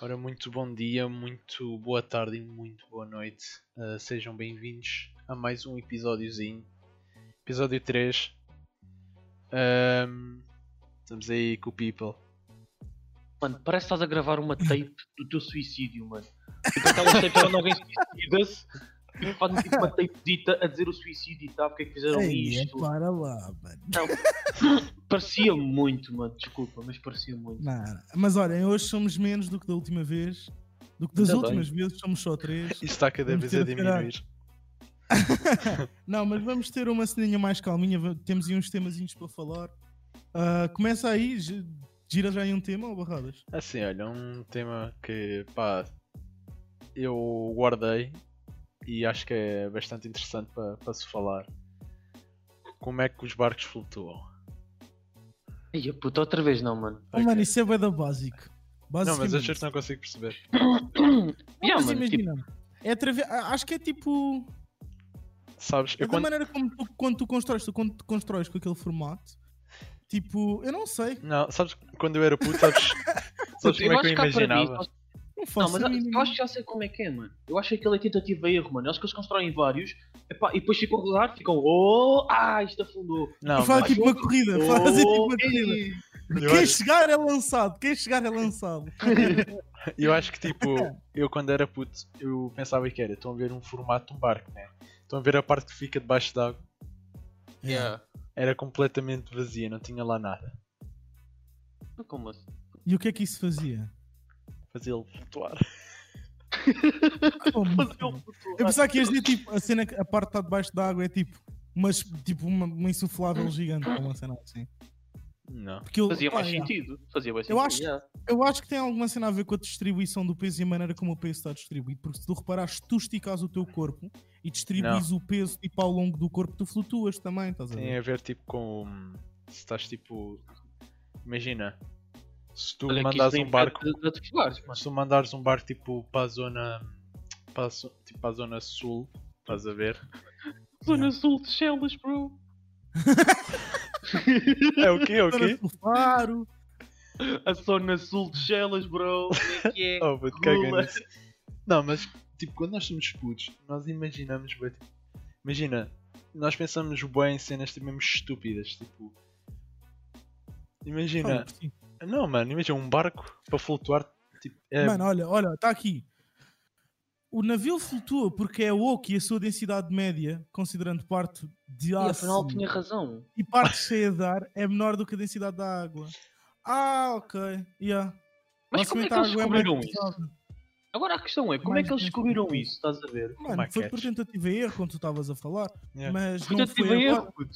Ora, muito bom dia, muito boa tarde e muito boa noite. Uh, sejam bem-vindos a mais um episódiozinho. Episódio 3. Um, estamos aí com o People. Mano, parece que estás a gravar uma tape do teu suicídio, mano. Tipo aquelas tapes quando alguém suicida-se fazem tipo uma tape dita a dizer o suicídio e tal, porque é que fizeram Ei, é isto. para lá, mano. Não, parecia muito, mano. Desculpa, mas parecia muito. Não. Mas olhem, hoje somos menos do que da última vez. Do que das Ainda últimas vezes, somos só três. Isso está cada vez a diminuir. não, mas vamos ter uma ceninha mais calminha. Temos aí uns temazinhos para falar. Ah, começa aí, gi- gira já aí um tema ou barradas? Assim, olha, um tema que pá, eu guardei e acho que é bastante interessante para para se falar. Como é que os barcos flutuam? Ai, a puta, outra vez não, mano. Oh, mano, isso é bué da básico. Não, mas eu juro que não consigo perceber. Não, Yeah, mas tipo, imagina. É atrave- a- Acho que é tipo. Sabes, É eu da quando... maneira como tu, quando tu constróis, tu, quando tu constróis com aquele formato. Tipo, eu não sei. Não, sabes, quando eu era puto, sabes, sabes como é que eu imaginava? disso, Não Não, faço mas a eu, mínima. eu acho que já sei como é que é, mano. Eu acho que aquilo é tentativa e erro, mano. Eu acho que eles constroem vários epá, e depois ficam a rodar, ficam, oh, ah, isto afundou. Não, Faz mas tipo uma corrida. Fazem tipo uma Oh, corrida. Quem acho, chegar é lançado. Quem chegar é lançado. eu acho que tipo, eu quando era puto, eu pensava que era, estão a ver um formato de um barco, né? Estão a ver a parte que fica debaixo d'água. Yeah. Era completamente vazia, não tinha lá nada. Como assim? E o que é que isso fazia? Fazia-lo flutuar. Como? Fazia-o Eu pensava que ias dizer tipo, a cena que a parte que está debaixo da água é tipo, mas, tipo uma, uma insuflável gigante, ou uma cena assim. Não. Porque eu, Fazia mais yeah. sentido. Fazia mais Eu sentido. acho- yeah. Eu acho que tem alguma cena a ver com a distribuição do peso e a maneira como o peso está distribuído. Porque se tu reparares, tu esticas o teu corpo e distribuis o peso tipo, ao longo do corpo, tu flutuas também, estás a ver? Tem a ver tipo com. Se estás tipo. Imagina. Se tu Olha mandares isso um barco. De, de. Se tu mandares um barco tipo para a zona. Para a, tipo, para a zona sul, estás a ver? Zona Sul de Chelas, bro. É o quê? É o quê? Para o faro. A Zona Sul de Chelas, bro. É que é? Oh. Não, mas tipo, quando nós somos putos, nós imaginamos tipo, Imagina, nós pensamos bem em cenas tipo, mesmo estúpidas, tipo. Imagina. Sim. Não, mano, imagina um barco para flutuar. Tipo, é, Mano, olha, olha, está aqui. O navio flutua porque é oco e a sua densidade média, considerando parte de E aço afinal tinha razão. e parte cheia de ar, é menor do que a densidade da água. Ah, ok. Yeah. Mas como é que eles é descobriram isso? pesada. Agora a questão é, como Mais é que eles descobriram isso? Estás a ver? Mano, é foi por tentativa e erro quando tu estavas a falar. yeah. Mas Foi não tentativa foi e erro, puto.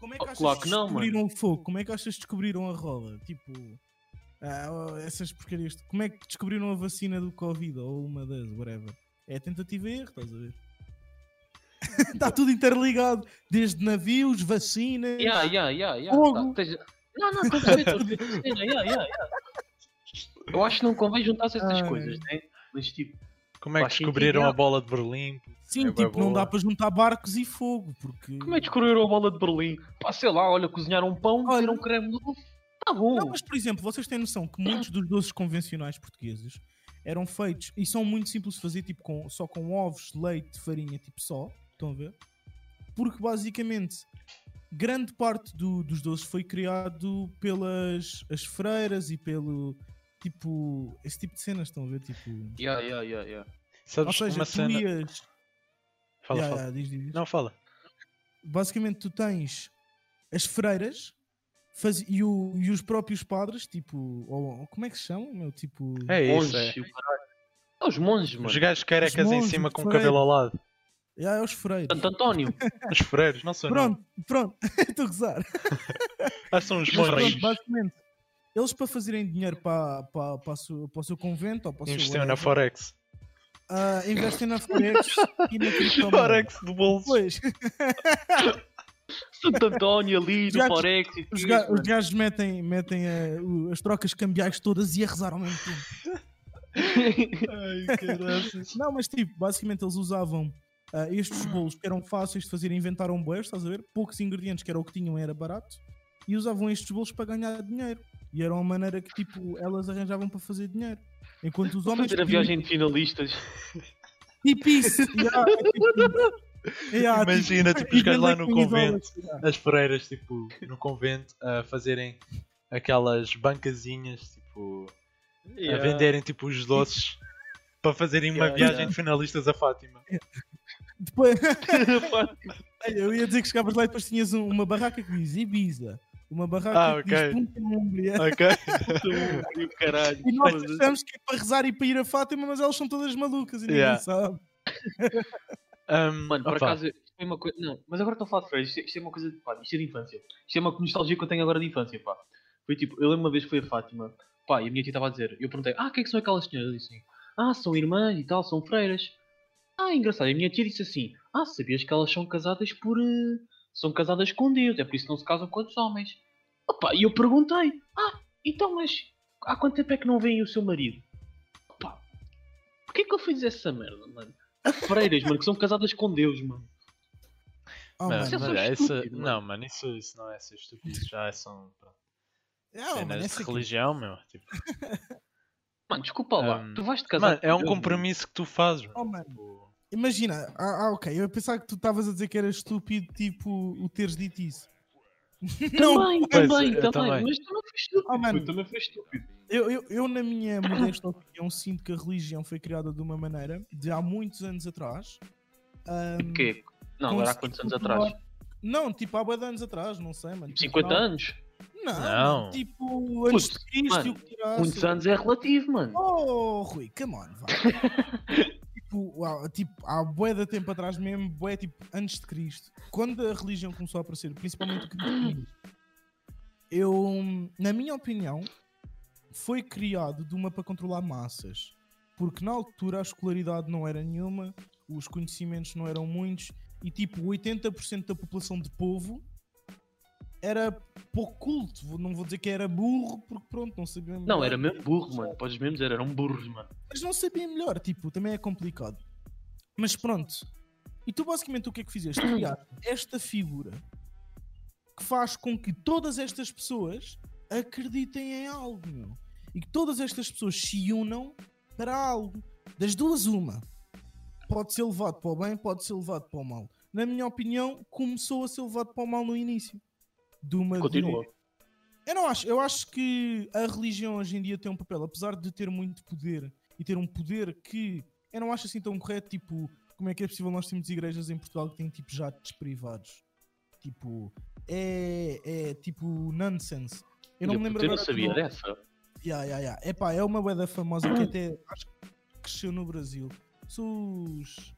Como é que Oh, achas claro que que não, descobriram o fogo? Como é que achas que descobriram a roda? Tipo, ah, essas porcarias. Como é que descobriram a vacina do Covid ou uma das, whatever? É tentativa e erro, estás a ver? Está tudo interligado, desde navios, vacinas. Yeah, yeah, yeah, yeah. Fogo. Tá, Não, não, estou a perceber. Yeah, yeah, yeah, yeah. Eu acho que não convém juntar-se essas Ai. coisas, né? Mas tipo, Como é que descobriram a bola de Berlim? Sim, É tipo, não dá para juntar barcos e fogo, porque. como é que descobriram a bola de Berlim? Pá, sei lá, olha, cozinharam um pão, Olha. viram um creme novo. Tá bom. Não, mas por exemplo, vocês têm noção que muitos dos doces convencionais portugueses eram feitos e são muito simples de fazer, tipo, com, só com ovos, leite, farinha, tipo só. Estão a ver? Porque basicamente grande parte do- dos doces foi criado pelas as freiras e pelo tipo esse tipo de cenas, estão a ver? Tipo, Yeah, yeah, yeah, yeah. Sabes ou seja, uma tu cena. ias. Fala, Yeah, fala. yeah, diz, diz. Não, fala. basicamente tu tens as freiras faz- e, o- e os próprios padres, tipo, ou, como é que se chamam? Meu? Tipo, É isso, Monges, é. o caralho. É os monges, Os mano. gajos carecas Os em monges, cima os com o cabelo ao lado. yeah, é os freiros. Santo António. Os freiros, não são não. Pronto, pronto, estou a gozar. Ah, são os monges. pronto, basicamente, eles para fazerem dinheiro para, para, para, o seu- para o seu convento ou para o seu Investiam na Forex. ah, investem na Forex e na criptomoeda. Forex do bolso. Pois, Santo António ali, Os no gajos- Forex e os, tudo, ga- os gajos metem, metem o- as trocas cambiais todas e a rezar ao mesmo tempo. Ai, caraças. Não, mas tipo, basicamente eles usavam ah, estes bolos que eram fáceis de fazer, inventaram boés, estás a ver? Poucos ingredientes, que era o que tinham, era barato, e usavam estes bolos para ganhar dinheiro. E era uma maneira que tipo, elas arranjavam para fazer dinheiro. Enquanto os homens. fazer a viagem de finalistas. Tipo isso! yeah, é tipo- yeah, tipo, Imagina, tipo, os gajos lá no convento, yeah. as freiras, tipo, no convento, a fazerem aquelas bancazinhas, tipo, a venderem, tipo, os doces para fazerem uma Yeah, viagem yeah. de finalistas a Fátima. Depois, Olha, eu ia dizer que chegavas lá e depois tinhas um- uma barraca que diz Ibiza, uma barraca Ah, que ok. diz Punta Númbria. Ok? E o caralho. E nós achamos que é para rezar e para ir a Fátima, mas elas são todas malucas e ninguém Yeah. sabe. Um, Mano, por opa, acaso, isto é uma coisa. Não, mas agora estou a falar de férias. Isto, é- isto é uma coisa. Pá, isto é de infância. Isto é uma nostalgia que eu tenho agora de infância, pá. Foi tipo, eu lembro uma vez que fui a Fátima, pá, e a minha tia estava a dizer, eu perguntei, ah, quem é que são aquelas senhoras? Eu disse assim, ah, são irmãs e tal, são freiras. Ah, engraçado. E a minha tia disse assim, ah, sabias que elas são casadas por. eh, são casadas com Deus, é por isso que não se casam com outros homens. Opa, e eu perguntei, ah, então, mas há quanto tempo é que não vem o seu marido? Opa, porquê que eu fiz essa merda, mano? Há freiras, mano, que são casadas com Deus, mano. Oh, mano, mano. isso é só é, isso- estúpido, mano. não, mano, isso, isso não é ser estúpido, já é são mano, cenas de essa aqui- religião, meu. Tipo, Mano, desculpa lá, Um, tu vais te casar. mano, é um Deus, mano. compromisso que tu fazes, Oh, mano. Tipo, Imagina, ah, ah, ok, eu pensava que tu estavas a dizer que era estúpido, tipo, o teres dito isso. Não, Também, Pois, também, eu também, também. Mas também foi estúpido. Oh, mano. também foi estúpido. eu, eu, eu, na minha modesta opinião, sinto que a religião foi criada de uma maneira, de há muitos anos atrás. O quê? Não, agora há quantos anos atrás? Não, tipo, há de anos atrás, não sei, mano. Tipo Tipo, 50 há- anos? Não, Não. tipo, antes Puto, de Cristo e o mano, que. Muitos anos é relativo, mano. Oh, Rui, come on, vá. tipo, há- tipo, há bué de tempo atrás mesmo, bué, tipo, antes de Cristo. Quando a religião começou a aparecer, principalmente o cristianismo, eu, na minha opinião, foi criado de uma para controlar massas. Porque na altura a escolaridade não era nenhuma, os conhecimentos não eram muitos, e tipo, 80% da população de povo era pouco culto. Não vou dizer que era burro, porque pronto, não sabia Não, melhor. era mesmo burro, mano. Podes mesmo dizer, eram burros, mano. Mas não sabia melhor, tipo, também é complicado. Mas pronto. E tu basicamente o que é que fizeste? Criar esta figura que faz com que todas estas pessoas acreditem em algo, meu. E que todas estas pessoas se unam para algo. Das duas, uma. Pode ser levado para o bem, pode ser levado para o mal. Na minha opinião, começou a ser levado para o mal no início. De uma Continua. eu não acho. Eu acho que a religião hoje em dia tem um papel, apesar de ter muito poder e ter um poder que eu não acho assim tão correto. Tipo, como é que é possível nós termos igrejas em Portugal que têm tipo jatos privados? Tipo, é, é tipo nonsense. Eu não Olha, me lembro eu não agora do sabia dessa. Yeah, yeah, yeah. Epá, é uma weda famosa que até acho que cresceu no Brasil. São os.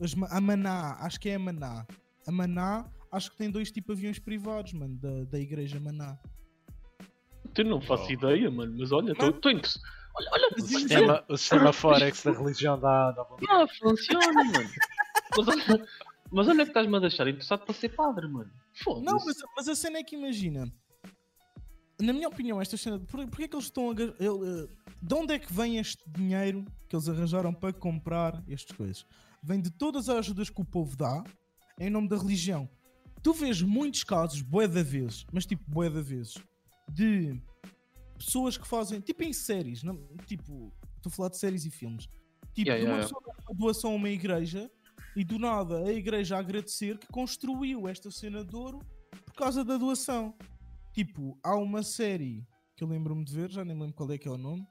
os a Maná, acho que é a Maná. A Maná, acho que tem dois tipos de aviões privados, mano, da, da igreja Maná. Tu não faço ideia, mano. Mas olha, estou interessado. Olha, olha, Mas o, sistema, o sistema Forex da religião vontade. Ah, funciona, mano. Mas olha, mas olha que estás-me a deixar interessado para ser padre, mano. Foda-se. Não, mas, mas a cena é que imagina. Na minha opinião, esta cena. Por, porquê que eles estão a. ele, eh, de onde é que vem este dinheiro que eles arranjaram para comprar estas coisas? Vem de todas as ajudas que o povo dá em nome da religião. Tu vês muitos casos, bué da vezes, mas tipo bué da vezes, de pessoas que fazem, tipo em séries, não- tipo, estou a falar de séries e filmes. Tipo, Yeah, de uma yeah, pessoa dá uma doação a uma igreja e do nada a igreja a agradecer que construiu esta cena de ouro por causa da doação. Tipo, há uma série que eu lembro-me de ver, já nem lembro qual é que é o nome,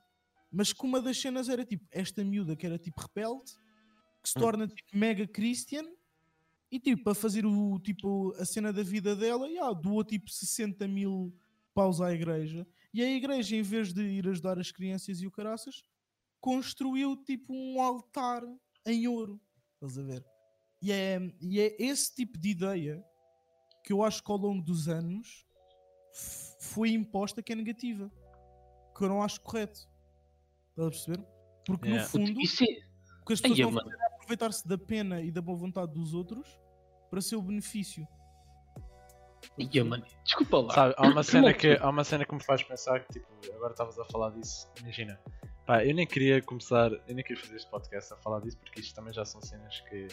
mas que uma das cenas era tipo esta miúda que era tipo rebelde, que se Hum. torna tipo mega Christian e tipo para fazer o tipo a cena da vida dela, yeah, doou tipo 60 mil paus à igreja e a igreja em vez de ir ajudar as crianças e o caraças construiu tipo um altar em ouro, estás a ver? E é, e é esse tipo de ideia que eu acho que ao longo dos anos foi imposta que é negativa. Que eu não acho correto. Estás a perceber? Porque Yeah. no fundo Isso é. o que as pessoas Ai, estão a fazer é aproveitar-se da pena e da boa vontade dos outros para seu benefício. Ia, mano. Desculpa lá. Sabe, há uma, cena que, há uma cena que me faz pensar que, tipo, agora estavas a falar disso, imagina. Pá, eu nem queria começar, eu nem queria fazer este podcast a falar disso, porque isto também já são cenas que,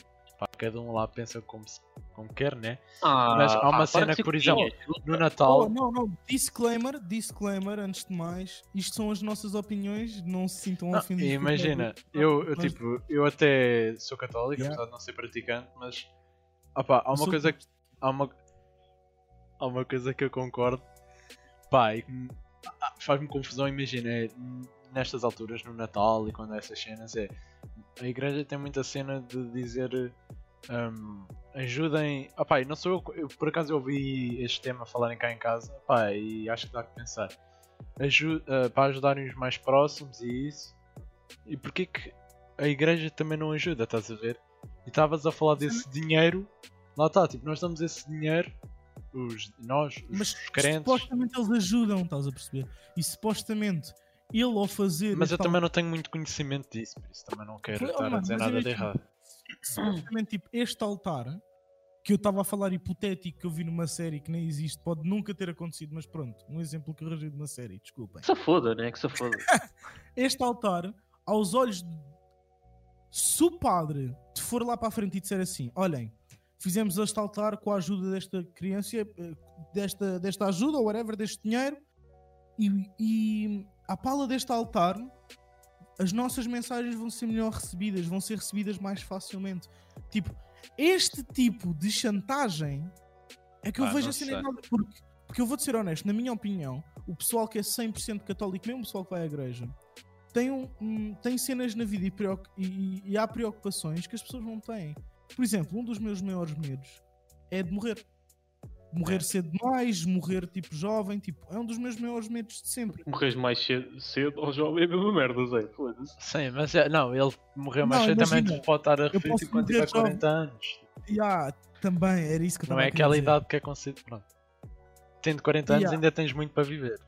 cada um lá pensa como, se- como quer, né? Ah, Mas há uma para cena que, por exemplo, cozinhas. No Oh, Natal. não, não, disclaimer, disclaimer, antes de mais, isto são as nossas opiniões, não se sintam Não, ofendidos. imagina, nada. eu, eu, Nós- tipo, eu até sou católico, Yeah. apesar de não ser praticante, mas opá, há uma sou- coisa que há uma, há uma coisa que eu concordo, pá, e ah, faz-me confusão, imagina, é, nestas alturas, no Natal e quando há essas cenas, é a igreja tem muita cena de dizer hum, ajudem, opá, e não sou eu, eu, por acaso eu ouvi este tema falarem cá em casa, pá, e acho que dá que pensar. Aju ah, para ajudarem os mais próximos e isso. E porquê que a igreja também não ajuda, estás a ver? E estavas a falar desse dinheiro, lá está, tipo, nós damos esse dinheiro, os, nós, os, Mas os crentes, supostamente eles ajudam, estás a perceber? E supostamente ele ao fazer. mas eu também não tenho muito conhecimento disso, por isso também não quero Foi- oh, estar a dizer nada de errado. Supostamente tipo este altar que eu estava a falar hipotético que eu vi numa série que nem existe, pode nunca ter acontecido, mas pronto, um exemplo que eu arranjei de uma série, desculpem. Que se foda, né? Que se foda. Este altar, aos olhos de... se o padre te for lá para a frente e disser assim: olhem, fizemos este altar com a ajuda desta criança, eh, desta, desta ajuda ou whatever, deste dinheiro, e, e à pala deste altar as nossas mensagens vão ser melhor recebidas, vão ser recebidas mais facilmente. Tipo, este tipo de chantagem é que eu Pá, vejo não assim nada. Porque, porque eu vou-te ser honesto, na minha opinião, o pessoal que é 100% católico, mesmo o pessoal que vai à igreja, tem, um, tem cenas na vida e, e- e há preocupações que as pessoas não têm. Por exemplo, um dos meus maiores medos é de morrer. Morrer cedo demais, morrer tipo jovem, tipo, é um dos meus maiores medos de sempre. Morres mais cedo, cedo ou jovem é a mesma merda, Zé. Foda-se. Sim, mas é, não, ele morreu mais Não, cedo também pode estar a posso tipo, quando tiver 40 anos. E ah, também, era isso que eu Não é aquela dizer. idade que é considerado. Pronto. Tendo 40 anos Yeah. ainda tens muito para viver.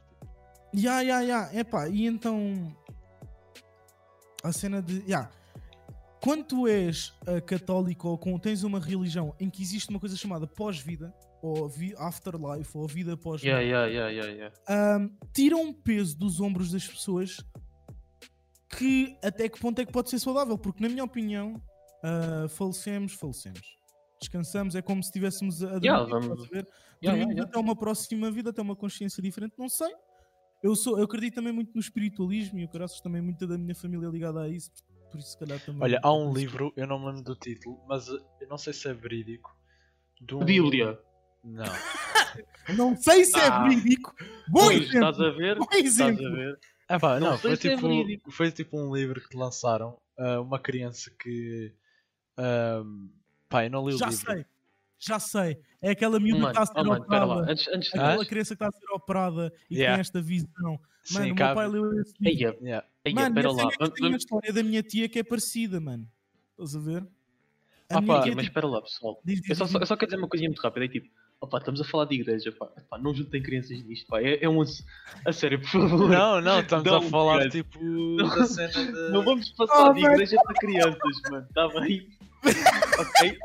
Ya, ya, ya. Epá, e então. A cena de. Ya. Quando tu és ah, católico ou com, tens uma religião em que existe uma coisa chamada pós-vida, ou afterlife, ou vida pós-vida, Yeah, yeah, yeah, yeah, tira um peso dos ombros das pessoas que até que ponto é que pode ser saudável, porque na minha opinião, ah, falecemos, falecemos. Descansamos, é como se estivéssemos a dormir, Yeah, vamos- a ver? Yeah, yeah, Dormimos yeah. até uma próxima vida, até uma consciência diferente, não sei. Eu, sou, eu acredito também muito no espiritualismo e o caraças também muita da minha família é ligada a isso, por isso se calhar também. Olha, há um livro, eu não me lembro do título, mas uh, eu não sei se é verídico. um- Bíblia. Não. Não sei se é Ah. verídico. Bom Pois, exemplo. estás a ver? Bom Estás a exemplo. ver? Ah, pá, Não não, foi, é tipo, verídico. foi tipo um livro que lançaram. uh, uma criança que. Um, pá, eu não li o Já livro. sei, já sei. É aquela miúda Mano, que está a ser oh, mano, operada. Antes, antes de Aquela criança que está a ser operada e Yeah. tem esta visão. Sim, Mano, o meu cabe- pai leu esse livro. Yeah. Mano, lá. é Vamos- tem a história da minha tia que é parecida, mano. Estás a ver? A Ah, pá, tia, Mas espera lá, pessoal. diz, diz, Eu só, diz, só, eu só quero dizer uma coisinha muito rápida. É tipo, opá, estamos a falar de igreja, pá. Epá, não juntem crianças nisto, pá. É, é um. A sério, por favor. Não, não, estamos Não, a falar cara. tipo da cena de. Não vamos passar Oh, de igreja para crianças, mano. Está bem? ok?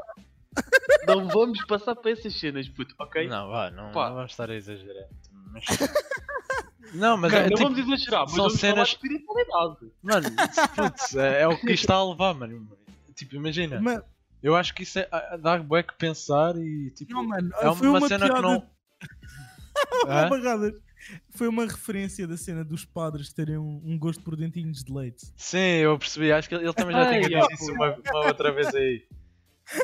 Não vamos passar para essas cenas, puto, ok? Não, vá, não, Pá. não vamos estar a exagerar. Mas... não, mas Não, é não tipo. vamos exagerar, mas são vamos falar cenas- de espiritualidade. Mano, putz, é, é o que está a levar, mano. Tipo, imagina. Mas- Eu acho que isso é, a- dá bué que pensar e tipo. Não, mano, é foi uma, uma cena que piada- não. Hã? Barradas. Foi uma referência da cena dos padres terem um, um gosto por dentinhos de leite. Sim, eu percebi. Acho que ele também já tinha dito isso uma, uma outra vez aí.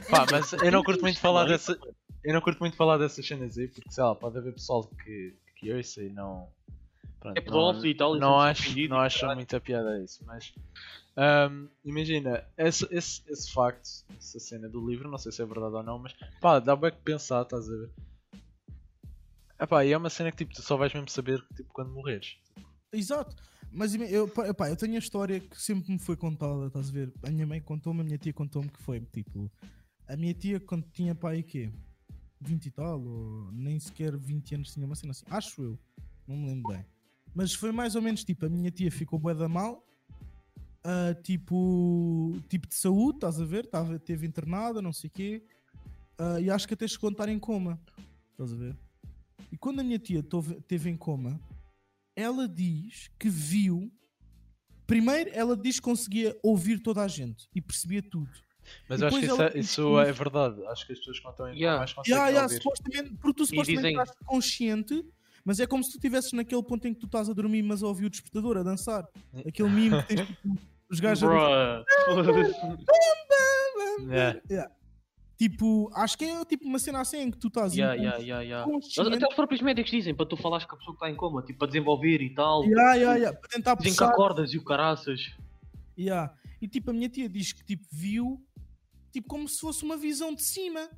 Pá, mas eu não curto muito falar dessa. Eu não curto muito falar dessas cenas aí, porque sei lá, pode haver pessoal que, que ouça e não. Pronto, É pedófilo e tal, Não acho, não e acho muita piada isso, mas. ahm, imagina, esse, esse, esse facto, essa cena do livro, não sei se é verdade ou não, mas pá, dá bem que pensar, estás a ver? Epá, e é uma cena que tipo, tu só vais mesmo saber tipo, quando morreres. Exato. Mas eu, pá, pá, eu tenho a história que sempre me foi contada, estás a ver? A minha mãe contou-me, a minha tia contou-me que foi tipo. A minha tia, quando tinha pai, quê? 20 e tal, ou nem sequer 20 anos tinha uma cena assim. Acho eu. Não me lembro bem. Mas foi mais ou menos tipo: a minha tia ficou bué da mal, ah, tipo, tipo de saúde, estás a ver? Tava, teve internada, não sei o quê. ah, e acho que até chegou a estar em coma, estás a ver? E quando a minha tia tove- teve em coma, ela diz que viu. Primeiro, ela diz que conseguia ouvir toda a gente e percebia tudo. Mas eu acho que isso, é, isso que- é verdade. Acho que as pessoas contam Yeah. mais conseguem Yeah, yeah, ouvir. supostamente, porque tu supostamente dizem- estás consciente, mas é como se tu estivesses naquele ponto em que tu estás a dormir, mas a ouvir o despertador a dançar. Aquele mimo que tens os gajos a. Foda-se. Yeah. Tipo, acho que é tipo uma cena assim em que tu estás Yeah, yeah, yeah, yeah. consciente. Até os próprios médicos dizem para tu falares com a pessoa que está em coma, tipo, para desenvolver e tal. Yeah, yeah, yeah, para tentar Dizem que puxar. acordas e o caraças. Yeah. E tipo, a minha tia diz que tipo, viu tipo, como se fosse uma visão de cima.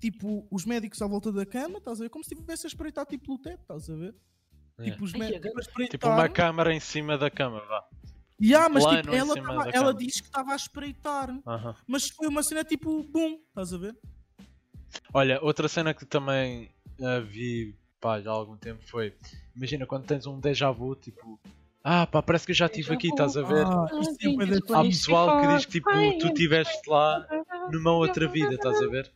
Tipo, os médicos à volta da cama, estás a ver? Como se estivesse a espreitar tipo pelo teto, estás a ver? Yeah. Tipo, os médicos agora- a espreitar. Tipo uma câmara em cima da cama, vá. Yeah, mas plano tipo, ela, tava- ela disse que estava a espreitar. Aham. Mas foi uma cena tipo, boom, estás a ver? Olha, outra cena que também ah, vi pá, já há algum tempo foi. Imagina quando tens um déjà vu, tipo. Ah, pá, parece que eu já estive aqui, estás a ver? Ah, isso é da Há pessoal que diz que tipo, tu estiveste lá numa outra vida, estás a ver?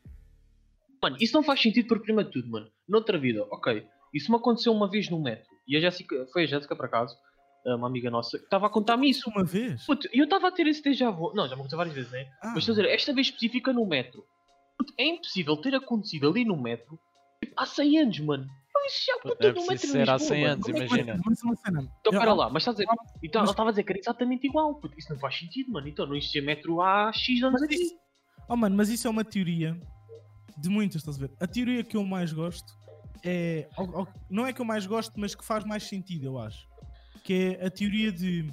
Mano, isso não faz sentido porque, primeiro de tudo, mano, noutra vida, ok, isso me aconteceu uma vez no metro. E a Jéssica, foi a Jéssica por acaso, uma amiga nossa, que estava a contar-me isso. Uma vez? Puto, e eu estava a ter esse déjà vu. Não, já me aconteceu várias vezes, né? Ah. Mas estou a dizer, esta vez específica no metro. Puto, é impossível ter acontecido ali no metro tipo, há 100 anos, mano. Isso já puto, É no metro ser há Lisboa, 100 mano. anos, é imagina. Mas uma cena. Então, Eu- pera lá, mas estás a dizer. Então, Mas- ela estava a dizer que era exatamente igual. Puto, isso não faz sentido, mano. Então, não existia metro há X anos Mas aqui. isso, oh, mano, mas isso é uma teoria de muitas, estás a ver? A teoria que eu mais gosto é. ou- ou- Não é que eu mais gosto, mas que faz mais sentido, eu acho. Que é a teoria de.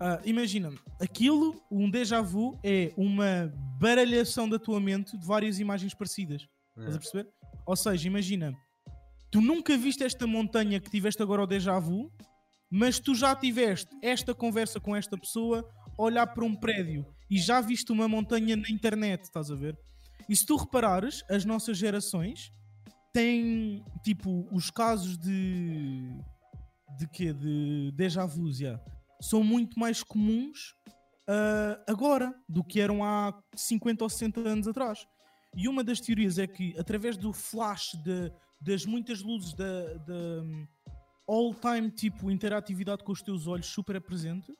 ah, imagina, aquilo, um déjà vu, é uma baralhação da tua mente de várias imagens parecidas. Estás a perceber? Ou seja, imagina, tu nunca viste esta montanha que tiveste agora o déjà vu, mas tu já tiveste esta conversa com esta pessoa olhar para um prédio e já viste uma montanha na internet, estás a ver? E se tu reparares, as nossas gerações têm tipo os casos de de quê? De déjà já, são muito mais comuns ah, agora do que eram há 50 ou 60 anos atrás. E uma das teorias é que através do flash de- das muitas luzes da, da hum, all-time tipo interatividade com os teus olhos super presente,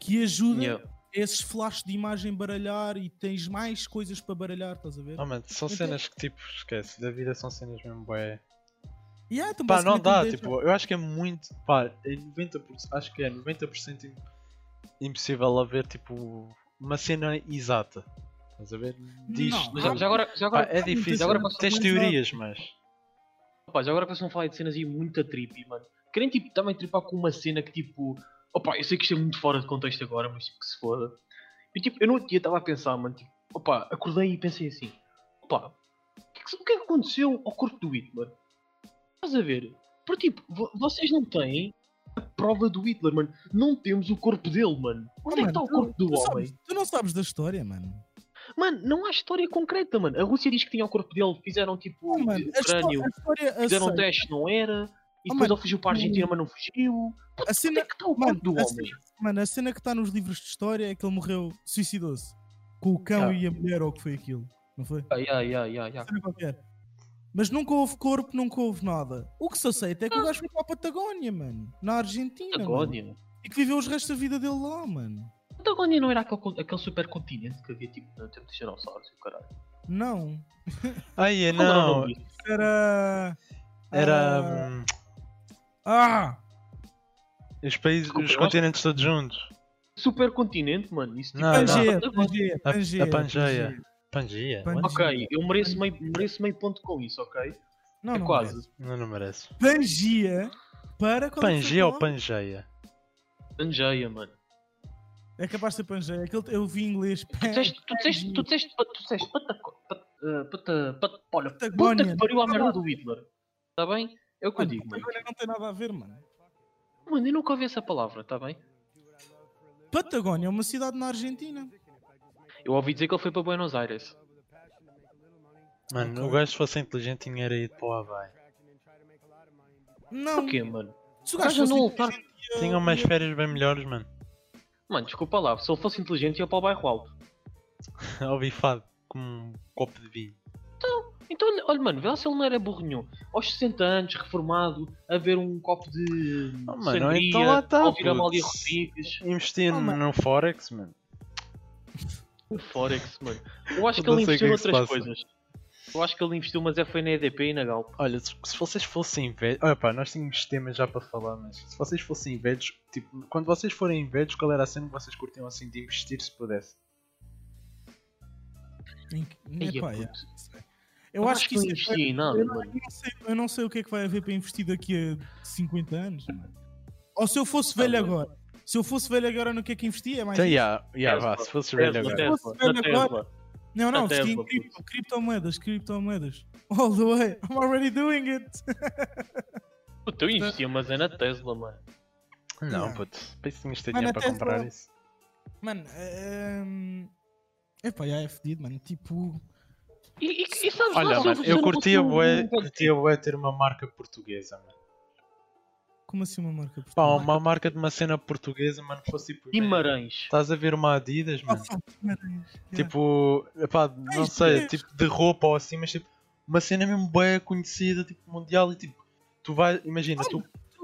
que ajuda Yeah. Esses flashes de imagem baralhar e tens mais coisas para baralhar, estás a ver? Oh, mano, são Então- cenas que tipo, esquece, da vida são cenas mesmo bué. Yeah, então Pá, não dá, déjà- tipo, eu acho que é muito, pá, é 90%, acho que é 90% im- impossível haver tipo uma cena exata. Estás a ver? Diz, Não, Mas já, já agora, já pá, agora, é difícil, agora tens teorias, mas Opa, já agora que vocês vão falar de cenas aí muito trippy, mano. Querem tipo, também tripar com uma cena que tipo. Opa, eu sei que isto é muito fora de contexto agora, mas tipo, que se foda. E tipo, eu no outro dia estava a pensar, mano, tipo, opa, acordei e pensei assim, opa, o que, é que- é aconteceu ao corpo do Hitler? Estás a ver? Porque tipo, vo- vocês não têm a prova do Hitler, mano. Não temos o corpo dele, mano. Onde é que está o corpo do tu homem? sabes- tu não sabes da história, mano. Mano, não há história concreta, mano. A Rússia diz que tinha o corpo dele, fizeram tipo Oh, mano, a, crânio. a história Fizeram um teste, não era. E Oh, depois mano, ele fugiu para a Argentina, mas não fugiu. A Onde cena, é que está o mano, do homem? cena- mano, a cena que está nos livros de história é que ele morreu, suicidou-se. Com o cão Ah. e a mulher, ou o que foi aquilo. Não foi? Ah, yeah, yeah, yeah, yeah. Qualquer. Mas nunca houve corpo, nunca houve nada. O que se aceita é que o gajo foi para a Patagónia, mano. Na Argentina. mano. Patagónia. E que viveu os restos da vida dele lá, mano. Patagónia não era aquele, aquele supercontinente que havia tipo no tempo dos dinossauros e o caralho. Não. Ai, é era não. disso? Era. Era Ah, os países, Desculpa, os eu acho- continentes todos juntos. Supercontinente, mano. Isso tipo. Não, não. Pangeia. Pangeia, A- a Pangeia. Pangeia. Pangeia? Pan- What? Ok, eu mereço meio, mereço meio ponto com isso, ok? Não, é não quase. Não, não merece. Pangeia para. é foi Pangeia a ou? Pangeia? Pangeia, mano. É capaz de ser Pangeia. Aquele, eu vi em inglês. Tu disseste, tu disseste, tu disseste, tu disseste, pataco- pat- eh, pata- pat- olha, puta Patagónia. que pariu à merda do Hitler. Está bem? É o que eu Mano, digo, mano. Patagónia não tem nada a ver, mano. Mano, eu nunca ouvi essa palavra, está bem? Patagónia é uma cidade na Argentina. Eu ouvi dizer que ele foi para Buenos Aires. Mano, o gajo se fosse inteligente tinha era ido para o Havaí. Não. Porquê, mano? Se o Gajo fosse não lutar. Tinham umas férias bem melhores, mano. Mano, desculpa lá, se ele fosse inteligente ia para o bairro alto. Ouvi fado com um copo de vinho. Então, olha, mano, vê lá se ele não era burro nenhum. Aos 60 anos, reformado, a ver um copo de Oh, mano, sangria, então lá tá, a ouvir a Malia. Rodrigues. Investir Oh, no Forex, mano. Forex, mano. Eu acho Eu que ele o investiu é que se noutras passa. coisas. Eu acho que ele investiu, mas é foi na EDP e na Galp. Olha, se, se vocês fossem velhos. Olha pá, nós tínhamos temas já para falar, mas se vocês fossem velhos, tipo, quando vocês forem velhos, qual era a cena que vocês curtiam assim de investir se pudesse? Em- é, sei. Eu acho que não isso é- investi em nada, eu, não, eu não sei, eu não sei o que é que vai haver para investir daqui a 50 anos. mano. Ou se eu fosse velho mano. agora. Se eu fosse velho agora no que é que investia, é mais. Então, yeah, yeah, vá, se fosses velho Tesla, agora. Se fosse na velho agora- Tesla. Não, não, a investia em cripto, criptomoedas, criptomoedas. All the way. I'm already doing it. Puta, eu investia, mas é na Tesla, mano. Não, Yeah. puto, penso que tinhas de ter Mano, dinheiro para Tesla- comprar isso. Mano, ehm, epá, já é fedido, mano. Tipo, E, e, e sabes Olha, lá, mano, eu curtia bué, curtia bué ter uma marca portuguesa, mano. como assim uma marca Pá, portuguesa? uma marca de uma cena portuguesa, mano, que fosse tipo. Guimarães. Estás a ver uma Adidas, Ah, mano? Guimarães, yeah. Tipo, epá, não sei, tipo de roupa ou assim, mas tipo, uma cena mesmo bem conhecida, tipo mundial e tipo, tu vais, imagina, tu,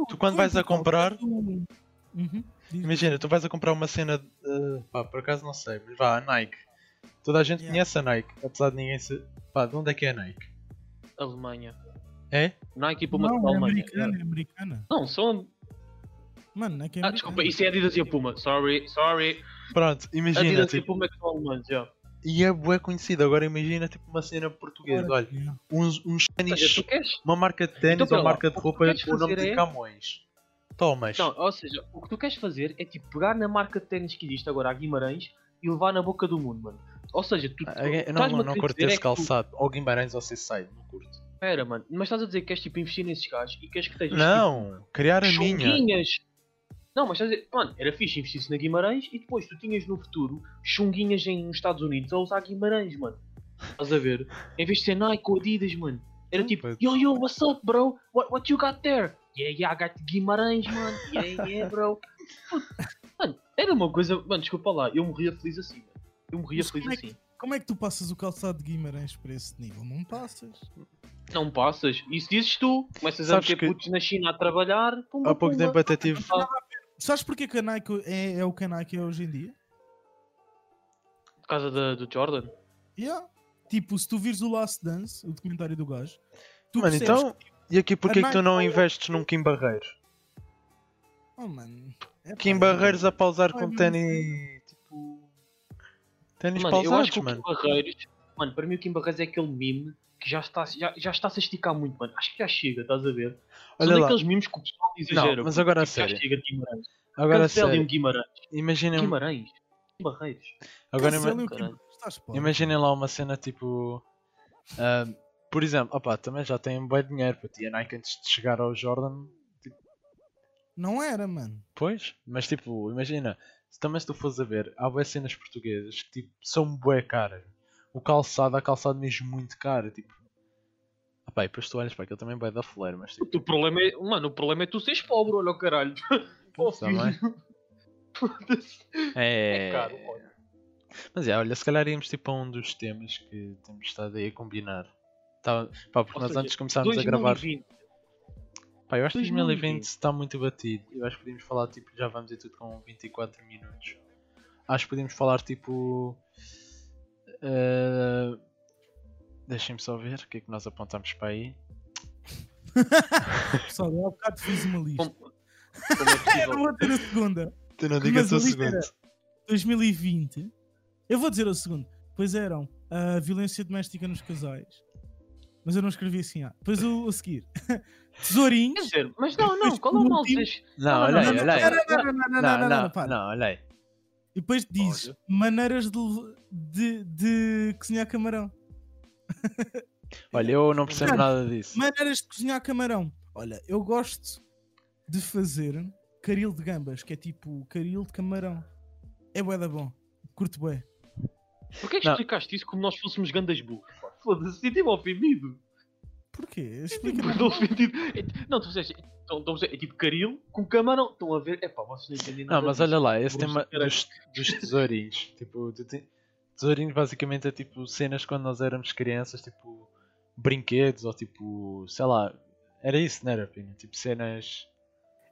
tu quando vais a comprar- tu- Uhum, imagina, tu vais a comprar uma cena, de, pá, por acaso não sei, mas vá, a Nike. Toda a gente Yeah. conhece a Nike, apesar de ninguém ser, pá, de onde é que é a Nike? Alemanha. É? Nike e Puma Não, da é Alemanha. americana, é americana. Não, são. Mano, não é que é Ah, desculpa, isso é Adidas e a Puma. Sorry, sorry. Pronto, imagina, Adidas e tipo, Puma é que são alemães, já. e é bué conhecida, agora imagina tipo uma cena portuguesa, olha, Yeah. uns, uns ténis, uma marca de ténis Então, ou lá, marca de roupa com o nome fazer de é- Camões. Tomas. Não, ou seja, o que tu queres fazer é tipo pegar na marca de ténis que existe agora, a Guimarães, e levar na boca do mundo, mano. Ou seja, tu. Ah, tu- Eu não, não, não curto é esse tu- calçado. Ou Guimarães ou Seaside, não curto. Espera, mano, mas estás a dizer que queres tipo investir nesses gajos e queres que estejas Não, criar tipo, a minha. chunguinhas. Não, mas estás a dizer, mano, era fixe investir-se na Guimarães e depois tu tinhas no futuro chunguinhas em, nos Estados Unidos a usar Guimarães, mano. Estás a ver? Em vez de ser Nike ou Adidas, mano. Era tipo, yo yo, what's up, bro? What, what you got there? Yeah, yeah, I got Guimarães, mano. Yeah, yeah, bro. Era uma coisa, mano, desculpa lá, eu morria feliz assim, mano. Eu morria Mas feliz como é que- assim. Como é que tu passas o calçado de Guimarães para esse nível? Não passas. Não passas. Isso dizes tu. Começas Sabes a meter que- putos na China a trabalhar. Pumba, Há pouco pumba. tempo até tive. Sabes porque que a Nike é, é o que a Nike é hoje em dia? Por causa da- do Jordan. Yeah. Tipo, se tu vires o Last Dance, o documentário do gajo, tu Mano, então. E aqui porquê que tu não investes num Kim Barreiros? Oh, mano. É Kim pá, Barreiros a pausar Ai, com não ténis. Tipo. Ténis Mano, eu acho pausados, que o mano. Kim Barreiros. Mano, para mim o Kim Barreiros é aquele meme que já está, já, já está a se esticar muito, mano. Acho que já chega, estás a ver? Olha São lá. daqueles memes que o pessoal exagera. Não, mas agora a tipo, já sério. chega de Guimarães. Agora Cancelem sério. o Guimarães. Imaginem. Guimarães. Kim Barreiros. Agora ima- o imaginem lá uma cena tipo. ah, por exemplo, opá, também já têm bem dinheiro para ti. A Nike antes de chegar ao Jordan. Não era, mano. Pois, mas tipo, imagina. se Também se tu fores a ver, há boas cenas portuguesas que tipo, são bué caras. O calçado, há calçado mesmo muito caro. Tipo. Opá, e depois tu olhas para aquilo também vai da fleira, mas tipo. O problema é, mano, o problema é tu seres pobre, olha o caralho. Oh, também. filho. Foda-se. É, É caro, olha. Mas é, olha, se calhar íamos tipo a um dos temas que temos estado aí a combinar. Tá, pá, porque Ou nós seja, antes começámos a gravar. 2020. Pá, eu acho que 2020 2020 está muito batido. Eu acho que podíamos falar, tipo, já vamos e tudo com 24 minutos. Acho que podíamos falar, tipo. eh, Deixem-me só ver o que é que nós apontamos para aí. Pessoal, eu há bocado fiz uma lista. Como, como é Eu não vou ter a segunda. Tu não digas o a era- 2020. Eu vou dizer o segundo. Pois eram a violência doméstica nos casais. Mas eu não escrevi assim. Ah. Depois o a seguir. tesourinhos. Quer dizer, mas não, não, qual é o mal diz? Não, olha aí, olha aí. Não, olha aí. E depois diz olha. maneiras de, de, de cozinhar camarão. Olha, eu não percebo nada disso. Maneiras de cozinhar camarão. Olha, eu gosto de fazer caril de gambas, que é tipo caril de camarão. É bué da bom. Curto bué. Porquê é que não. explicaste isso como nós fôssemos gandas burros? Foda-se, senti-me ofendido. Porquê? É- Não, tu disseste, então, então, é tipo caril com camarão. Estão a ver? É pá, vocês não entendem nada. Não, mas disso. olha lá, esse Vou tema dos, dos tesourinhos. tipo, te- tesourinhos basicamente é tipo cenas quando nós éramos crianças, tipo brinquedos ou tipo, sei lá, era isso, não era, Pina? Tipo cenas.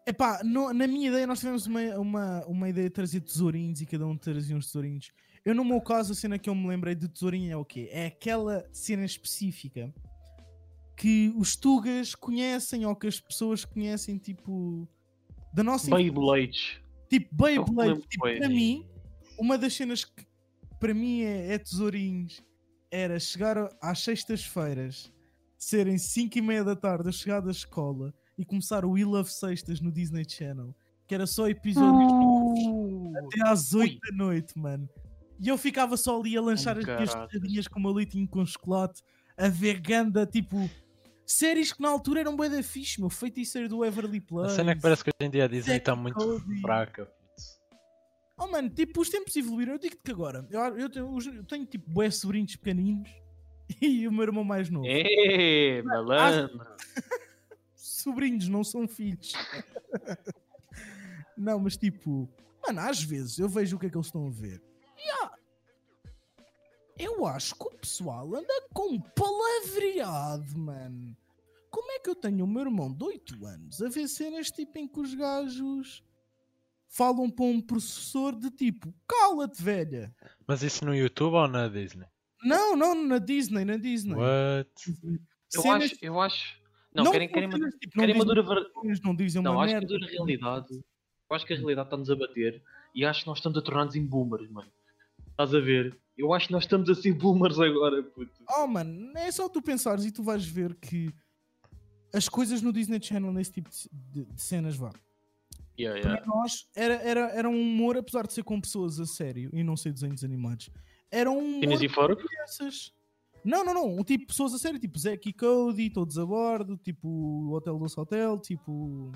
Epá, no- na minha ideia nós tivemos uma, uma, uma ideia de trazer tesourinhos e cada um trazia uns tesourinhos. Eu no meu caso a cena que eu me lembrei de tesourinho é o quê? É aquela cena específica que os tugas conhecem ou que as pessoas conhecem tipo da nossa Beyblades. Tipo, Eu Beyblade, lembro tipo, bem para mim, uma das cenas que para mim é, é tesourinhos era chegar a- às sextas-feiras, serem 5 e meia da tarde, eu chegar da escola e começar o We Love Sextas no Disney Channel, que era só episódios novos até às 8 da noite, mano. E eu ficava só ali a lanchar Oh, as minhas torradinhas com o meu leitinho com chocolate, a ver ganda, tipo, séries que na altura eram bué da fixe, meu, feiticeiro do Everly A Place. cena é que parece que hoje em dia a Disney está muito Cody. fraca. puto. Oh mano, tipo, os tempos evoluíram. Eu digo-te que agora, eu, eu tenho, eu tenho tipo bué sobrinhos pequeninos e o meu irmão mais novo. É, malandro. Sobrinhos, não são filhos. não, mas tipo, mano, às vezes eu vejo o que é que eles estão a ver. E há- Eu acho que o pessoal anda com palavreado, mano. Como é que eu tenho o meu irmão de 8 anos a ver cenas tipo em que os gajos falam para um professor de tipo, cala-te, velha. Mas isso no YouTube ou na Disney? Não, não, na Disney, na Disney. What? Eu Cenas- acho, eu acho. Não, querem, querem, cenas, tipo, não querem uma dizem dura ver- coisas, não dizem Não, uma acho merda. que a dura realidade. Eu acho que a realidade está-nos a bater e acho que nós estamos a tornar-nos em boomers, mano. Estás a ver? Eu acho que nós estamos a ser boomers agora, puto. Oh, mano, é só tu pensares e tu vais ver que as coisas no Disney Channel nesse tipo de, de- de cenas vá. Yeah, Para yeah. nós era, era, era um humor, apesar de ser com pessoas a sério e não ser desenhos animados. Era um humor e fora? crianças. Não, não, não. Um tipo de pessoas a sério, tipo Zack e Cody, todos a bordo, tipo o Hotel do Hotel, tipo.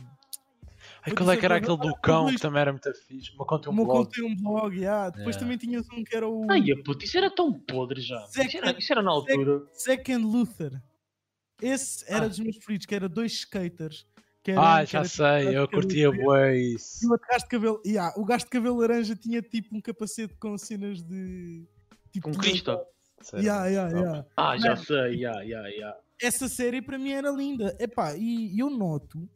Ai, qual é que era aquele do cão que também era muito fixe? Uma conta um blog. contei um blog, yeah. depois Yeah. também tinhas um que era o Ai, puto, isso era tão podre já. Isso era, isso era na altura. Second Luther. Esse era Ah. dos meus preferidos, que era dois skaters. Era, Ah, já tipo sei, eu curtia bué E isso. o outro gajo de cabelo. Yeah, o gajo de cabelo laranja tinha tipo um capacete com cenas de. Tipo, Com Cristo. Yeah, yeah, yeah. Ah, já Mano. sei, yeah, yeah, yeah. Essa série para mim era linda. Epá, e eu noto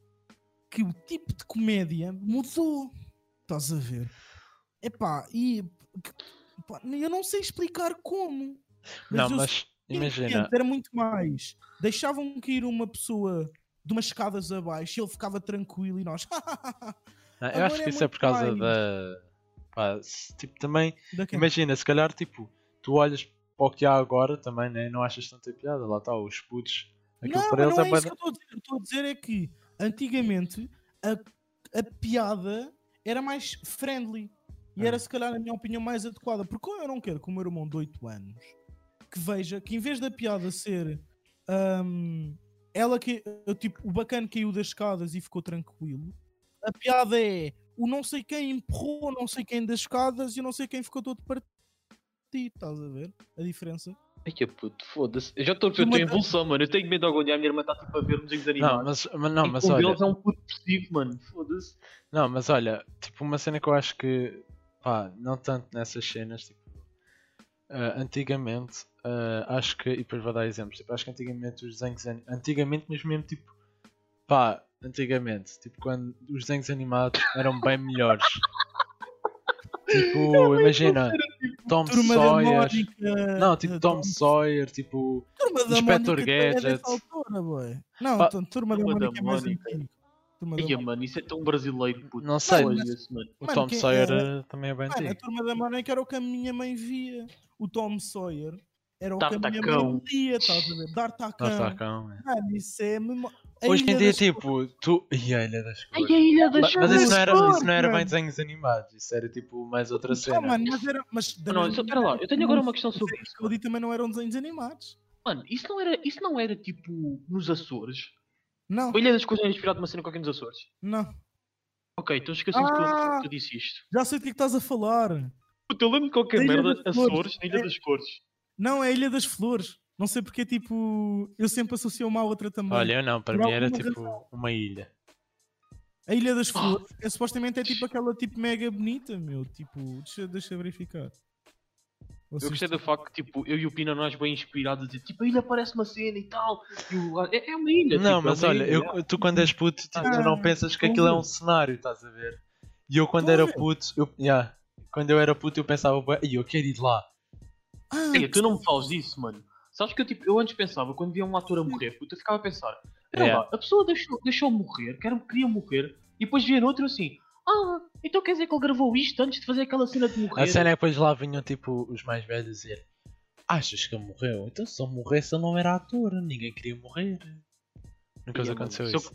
que o tipo de comédia mudou. Estás a ver? Epá, e. pá, eu não sei explicar como. Não, eu mas imagina. Era muito mais. Deixavam cair uma pessoa de umas escadas abaixo e ele ficava tranquilo e nós. Não, eu Agora acho que é isso é por causa mais. da. Pá, tipo, também. Imagina, se calhar, tipo, tu olhas para o que há agora também, né? Não achas tanta piada. Lá está, os putos. Aquilo Não, para mas eles não é é isso que eu estou a dizer. Eu estou a dizer é que antigamente a, a piada era mais friendly e Ah. era se calhar, na minha opinião, mais adequada. Porque eu não quero que o meu irmão de 8 anos que veja que em vez da piada ser hum, ela que tipo, o bacana caiu das escadas e ficou tranquilo, a piada é o não sei quem empurrou não sei quem das escadas e não sei quem ficou todo partido. Estás a ver a diferença? Ai, que puto, foda-se. Eu já estou tua da- evolução, mano. Eu tenho medo de dia a minha irmã está tipo a ver desenhos Não, animados. mas, mas, não, E mas um olha. deles é um puto depressivo, mano. Foda-se. Não, mas olha, tipo, uma cena que eu acho que, pá, não tanto nessas cenas, tipo, ah, antigamente, ah, acho que, e depois vou dar exemplos, tipo, acho que antigamente os desenhos, antigamente mesmo, mesmo, tipo, pá, antigamente, tipo, quando os desenhos animados eram bem melhores. tipo, imagina, Tom Turma Sawyer, não, tipo, eh, Tom Sawyer, tipo, Turma da Inspector é Gadget. altura, boy. Não, então, Turma da Turma da Mónica é mais antigo. Turma da Ai, Mónica. mano, isso é tão brasileiro, puto. não sei, Mano, Foda-se, mano. o Tom Sawyer é- também é bem Mano, a antigo. Turma da Mónica era o que a minha mãe via. O Tom Sawyer era o que a minha D'Artacão. mãe via, estás a ver? D'Artacão. Calma. é. Mano, isso é memó- A Hoje em dia, tipo, tu. Ih, a Ilha das Ai, Cores. a Ilha das Mas, mas isso não era, Cores, isso não era bem desenhos animados, isso era tipo mais outra Não, cena. mano, mas era. Mas Não, não, espera lá, eu tenho agora uma questão sobre isso. Cody também não eram desenhos animados. Mano, isso não era, isso não era tipo nos Açores? Não, A Ilha das Coisas é inspirado numa cena qualquer nos Açores? não. Ok, então esqueci-me que eu- Ah! que eu disse isto. Já sei do que é que estás a falar. Puta, eu lembro de qualquer merda. Açores, na Ilha É- das Cores. Não, é a Ilha das Flores. Não sei porque, tipo. Eu sempre associo uma à outra também. Olha, eu não, para Por mim era tipo uma ilha. A Ilha das Ah. Flores é, supostamente é tipo aquela tipo mega bonita, meu. Tipo, deixa, deixa verificar. Eu gostei do facto que, tipo, eu e o Pina nós bem inspirados a dizer, tipo, a ilha parece uma cena e tal. E o... é, é uma ilha. Não, tipo, é mas uma olha, ilha, eu- é. tu quando és puto, tipo, tu não Ah, pensas que aquilo é um cenário, estás a ver? E eu quando era puto, eu, yeah, quando eu era puto eu pensava, "Bué, "Ih, eu quero ir lá. Ah, Ei, tu não me falas disso, mano. Sabes que eu, tipo, eu antes pensava, quando via um ator a morrer, puto, eu ficava a pensar, "Espera Yeah. lá, a pessoa deixou, deixou morrer, quer, queria morrer, e depois via outro assim, ah, então quer dizer que ele gravou isto antes de fazer aquela cena de morrer? A cena é que depois lá vinham tipo os mais velhos dizer Achas que ele morreu? Então se ele morresse ele não era ator, ninguém queria morrer. Nunca mano, aconteceu se eu- isso.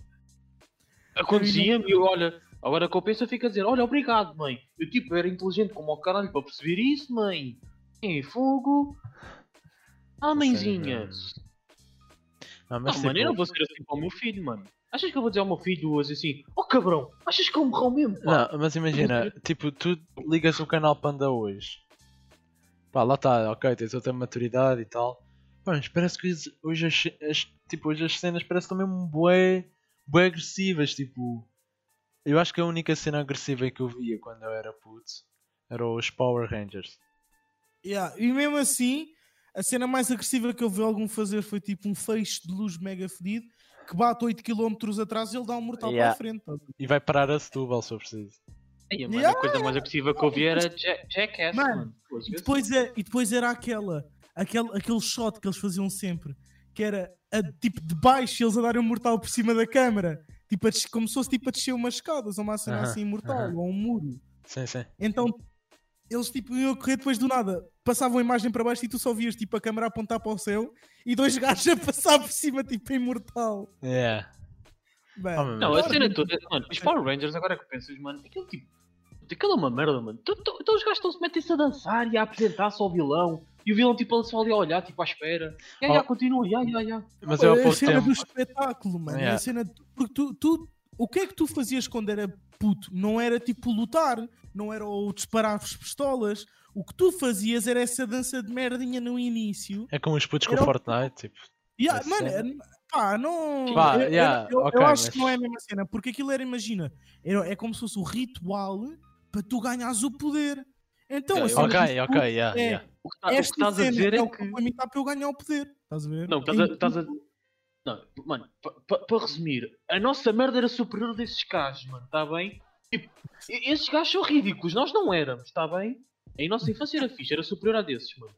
Acontecia-me e eu, olha, agora que eu penso, eu fico a dizer, olha, obrigado, mãe. Eu, tipo, era inteligente como o caralho para perceber isso, mãe. Em fogo. Ah, mãezinha. Não, mas Não, mano, eu não vou ser assim para o meu filho, mano. Achas que eu vou dizer ao meu filho hoje assim, oh cabrão, achas que ele morreu mesmo? pá?" Não, mas imagina, tipo, tu ligas o canal Panda hoje. Pá, lá está, ok, tens outra maturidade e tal. Pá, mas parece que hoje- hoje as, as- tipo, hoje as cenas parecem mesmo bué, bué agressivas, tipo... Eu acho que a única cena agressiva que eu via quando eu era puto era os Power Rangers. Yeah, E mesmo assim, a cena mais agressiva que eu vi algum fazer foi tipo um feixe de luz mega fedido que bate 8km atrás e ele dá um mortal Yeah. para a frente. tá? E vai parar a Setúbal se eu preciso. Ei, mano, Yeah, a coisa mais agressiva que eu vi era Jack- Jackass, Mano, mano. E depois, é, e depois era aquela, aquele, aquele shot que eles faziam sempre, que era a- tipo de baixo eles a darem um mortal por cima da câmara, tipo a como se fosse tipo a descer umas escadas ou uma cena Aham, assim mortal aham. ou um muro. Sim, sim. Então eles tipo iam a correr depois do nada, passavam a imagem para baixo e tu só vias tipo a câmera apontar para o céu e dois gajos a passar por cima tipo em mortal. Yeah. Bem, Oh, Não, a cena toda. Mano, os Power Rangers, agora que pensas, mano, aquilo tipo. Aquilo é uma merda, mano. Tu- tu- Então os gajos estão-se metem-se a dançar e a apresentar-se ao vilão. E o vilão, tipo, só ali a olhar, tipo, à espera. Ya, ya, Oh. continua. Mas eu há a cena tempo... do espetáculo, mano. Yeah. A cena porque tu, tu- o que é que tu fazias quando era puto? Não era tipo lutar, não era o disparar as pistolas. O que tu fazias era essa dança de merdinha no início. É como os putos com Era o o- Fortnite, tipo... Yeah, mano, cena. pá, não. Pá, eu, eu- yeah, eu, eu ok, acho mas- que não é a mesma cena, porque aquilo era, imagina, era, é como se fosse o ritual para tu ganhares o poder. Então, assim, eu Ok, tu- ok, yeah, é, yeah. O que, tá- o que esta estás a cena dizer é é o que. para mim está para eu ganhar o poder. Estás a ver? Não, estás a. Estás a... Não, mano, para resumir, a nossa merda era superior desses gajos, mano, está bem? Tipo, e- esses gajos são ridículos, nós não éramos, está bem? A nossa infância era fixe, era superior a desses, mano.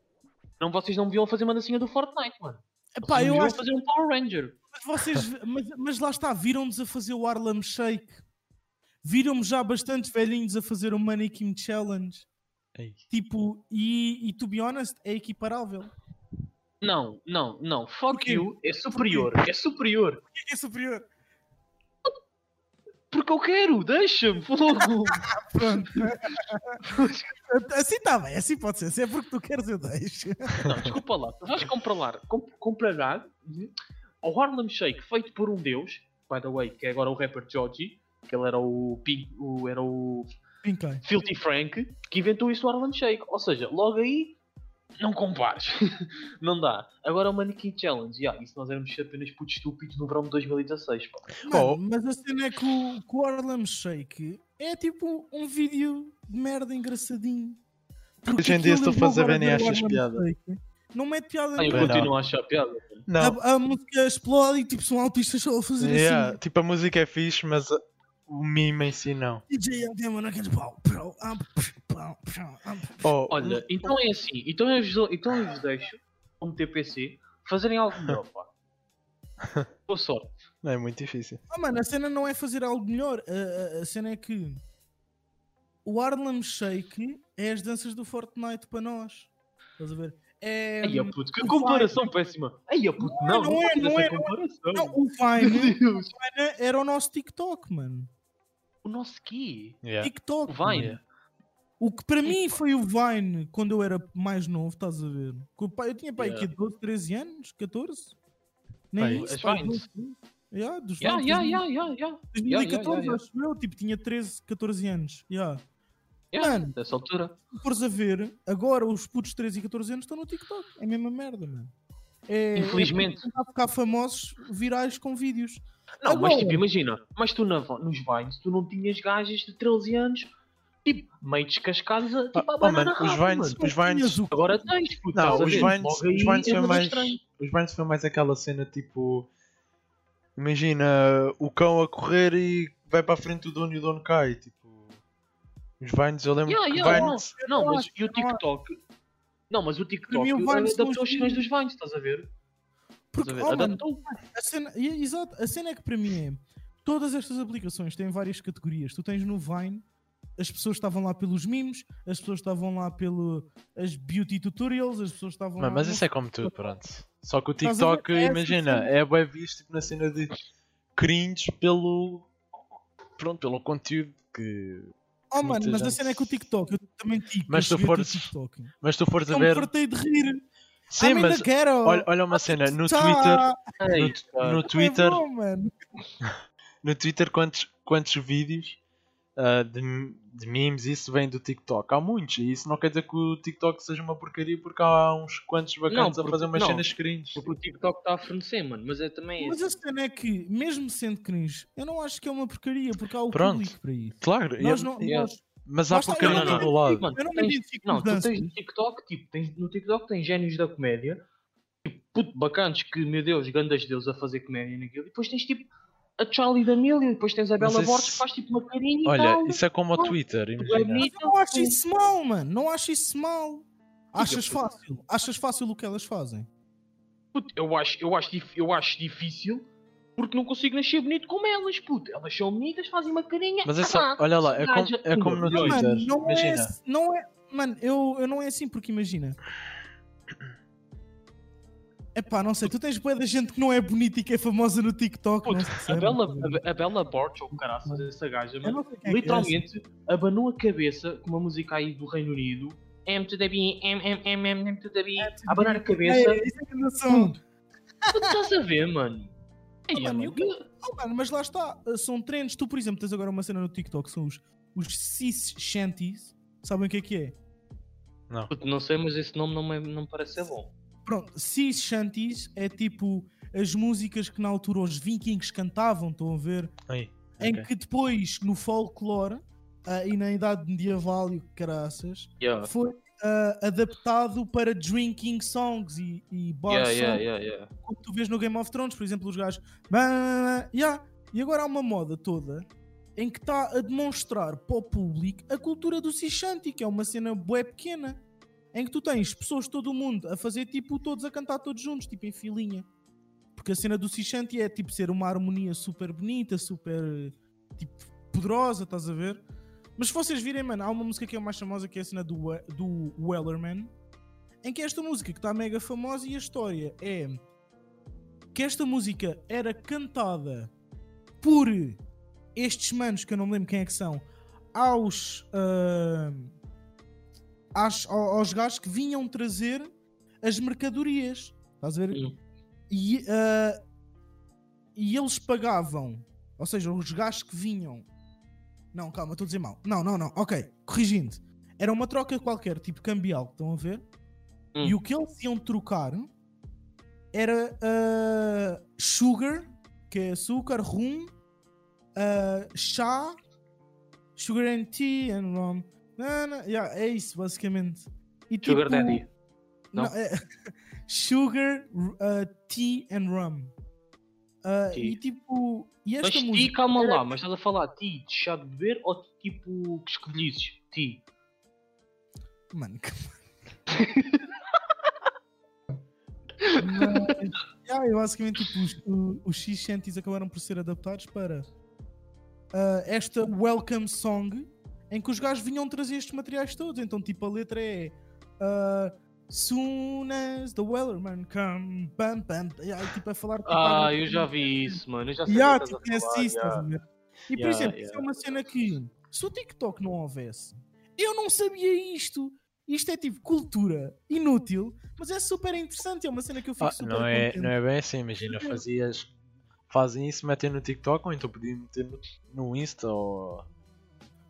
Não, vocês não me viam fazer uma dancinha do Fortnite, mano. Epá, Vocês me eu viam acho fazer um Power Ranger. Mas vocês, mas, mas lá está, viram-nos a fazer o Harlem Shake. Viram-me já bastantes velhinhos a fazer o Mannequin Challenge. Ei. Tipo, e, e to be honest, é equiparável. Não, não, não. Fuck you. É superior. É superior. O que é que é superior? Porque eu quero. Deixa-me. Fogo. Pronto. assim está bem, assim pode ser. Se é porque tu queres, eu deixo. Não, desculpa lá. Tu vais comprar, comp comprará uhum, ao Harlem Shake feito por um deus. By the way, que é agora o rapper Joji. Que ele era o, Pink, o, era o Pink. Filthy Frank. Que inventou isso o Harlem Shake. Ou seja, logo aí... Não compares. não dá. Agora o Mannequin Challenge. Yeah, isso nós éramos apenas putos estúpidos no verão de 2016. Pá. Mano, Oh. Mas a cena é que o, que o Harlem Shake é tipo um vídeo de merda engraçadinho. Porque Hoje em dia, se fores a vou ver, nem agora ver o achas Harlem piada. Shake, Não mete piada Ah, eu Bem, nenhuma. não. continuo a achar piada. Não, A, a música explode e tipo são autistas só a fazer yeah, assim. tipo a música é fixe, mas o mime em si não. DJ Adema naqueles pau, pau, ah, ah, Oh, Olha, então é assim. Então eu vos, então eu vos deixo, como TPC, fazerem algo melhor, pá. Boa sorte. não é muito difícil. Ah, mano, a cena não é fazer algo melhor. A, a- a cena é que o Harlem Shake é as danças do Fortnite para nós. Estás a ver? É, Ai, a puto, que o comparação péssima. Ai, a puto, não, não, não é, não é, não é. o Vine, Deus. Vine era o nosso TikTok, mano. O nosso quê? Yeah. TikTok. O Vine? mano. O que para mim foi o Vine quando eu era mais novo, estás a ver? Eu tinha pai Yeah. aqui 12, 13 anos, 14? Nem Pai, isso, as pá, Vines. 12. Yeah, dos Ya, Vines, 2000. ya, ya, ya. 2014, ya, ya. acho eu, tipo, tinha 13, 14 anos. Yeah. Mano. Dessa altura. Se fores a ver, agora os putos de 13 e 14 anos estão no TikTok. É a mesma merda, mano. É, Infelizmente. É ficar famosos virais com vídeos. Não, mas Agora- tipo, imagina, mas tu na, nos Vines, tu não tinhas gajas de 13 anos tipo, meio descascados, a- tipo, Ah, a oh, banana mano, os Vines, mano. os Vines, Agora tens, puto, Não, a os? Vines, os Vines foi mais. estranho. Os Vines foi mais aquela cena tipo. Imagina o cão a correr e vai para a frente do dono e o dono cai. Tipo. Os Vines, eu lembro Yeah, que yeah, Vines. Não, Eu mas e o. TikTok? Não, mas o TikTok Vines adaptou os sinais dos Vines, estás a ver? Porque, Estás a ver? oh, mano, Adaptou. a cena, e- exato, a cena é que para mim é todas estas aplicações têm várias categorias. Tu tens no Vine, as pessoas estavam lá pelos memes, as pessoas estavam lá pelo as beauty tutorials, as pessoas estavam Mano, lá. mas isso é como tudo, pronto. Só que o a ver? TikTok, É imagina, cena. é bem visto tipo, na cena de cringe pelo. Pronto, pelo conteúdo que. Oh mano, mas a gente- cena é que o TikTok, eu também digo, Mas tu o fores- TikTok. Mas tu fores a Eu me ver. fartei de rir. Sim, mas. Olha, olha uma cena, no Tá. Twitter. Ei, No, no Twitter. É bom, no Twitter quantos, quantos vídeos ah, de, de memes isso vem do TikTok? Há muitos, e isso não quer dizer que o TikTok seja uma porcaria porque há uns quantos bacanas a fazer umas não. cenas cringe. Porque o TikTok está a fornecer, mano. Mas é também. Mas a cena é que, mesmo sendo cringe, eu não acho que é uma porcaria, porque há o Pronto. público para isso. Claro, Nós e- não, yeah. nós- mas há eu porcaria me todo lado. Mano, Eu não me tens- identifico Não, tu tens no TikTok, tipo, tens, no TikTok tens génios da comédia, tipo, puto, bacanas que, meu Deus, grandes deus a fazer comédia naquilo, e depois tens tipo a Charlie D'Amelio, e depois tens a Mas Bela Borges que faz tipo uma carinha e Olha, tal. isso é como o Twitter, é imagina. Eu não acho isso mal, mano. Não acho isso mal. Achas fácil? Achas fácil o que elas fazem? puto, eu, acho, eu, acho, eu acho difícil porque não consigo nascer bonito como elas, puto. Elas são bonitas, fazem uma carinha. Mas é ah, só, pá, olha lá, é como, é como no Twitter. Mano, não é, Imagina, não é. Mano, eu, eu não é assim porque imagina. Epá, não sei, tu tens boa da gente que não é bonita e que é famosa no TikTok. Não sei, a, Bela, a, a Bela Borges, ou caraças, essa gaja, mano, não é é literalmente abanou a cabeça com uma música aí do Reino Unido. M to the B, M, M, M, M, M to the B. Abanar a cabeça. É, isso é que noção. Puto, tu estás a ver, mano? Ei, mano, mano, eu Oh, mano, mas lá está, são trends. Tu, por exemplo, tens agora uma cena no TikTok, são os, os cis shanties. Sabem o que é que é? puto, não sei, mas esse nome não me, não me parece ser bom. Pronto, cis shanties é tipo as músicas que na altura os vikings cantavam, estão a ver? aí, Em que depois, no folclore ah, e na idade medieval e o caraças, Yeah. foi ah, adaptado para drinking songs e, e bar Yeah, songs, yeah, yeah, como tu vês no Game of Thrones, por exemplo, os gajos. Yeah. E agora há uma moda toda em que está a demonstrar para o público a cultura do Sishanti, que é uma cena bué pequena. Em que tu tens pessoas de todo o mundo a fazer tipo todos a cantar todos juntos, tipo em filinha. Porque a cena do Sishanti é tipo ser uma harmonia super bonita, super tipo poderosa, estás a ver? Mas se vocês virem, mano, há uma música que é mais famosa que é a cena do, do Wellerman, em que esta música que está mega famosa e a história é que esta música era cantada por estes manos, que eu não me lembro quem é que são, aos, ah, aos, aos gajos que vinham trazer as mercadorias. Estás a ver? Hum. E, ah, e eles pagavam, ou seja, os gajos que vinham. Não, calma, estou a dizer mal. Não, não, não. Ok, corrigindo. Era uma troca qualquer, tipo cambial, estão a ver? Hum. E o que eles iam trocar era ah, sugar, que é açúcar, rum, ah, chá, sugar and tea and rum. Não, não, yeah, é isso, basicamente. E, Sugar tipo, Daddy. não, Não? é- sugar, uh, tea and rum. Uh, Tea. e tipo, e esta Mas ti, música. calma lá, mas estás a falar ti de chá de beber ou tipo que escolhices? Ti. Mano, que... Yeah, eu basicamente tipo, os, o- os X-Shanties acabaram por ser adaptados para uh, esta welcome song em que os gajos vinham trazer estes materiais todos. Então, tipo, a letra é uh, Soon as the Wellerman come, bam, bam, yeah, tipo, a falar. tipo, Ah, eu já vi isso, mano. Eu já sei Yeah, tipo, é falar, isso, estás a yeah. ver? E por Yeah, exemplo, yeah. isso é uma cena que se o TikTok não houvesse, eu não sabia isto. Isto é tipo cultura inútil, mas é super interessante. É uma cena que eu fico Ah, super não, é, contente. não é bem assim, imagina, fazias. Fazem isso, metem no TikTok ou então podiam meter no, no Insta ou.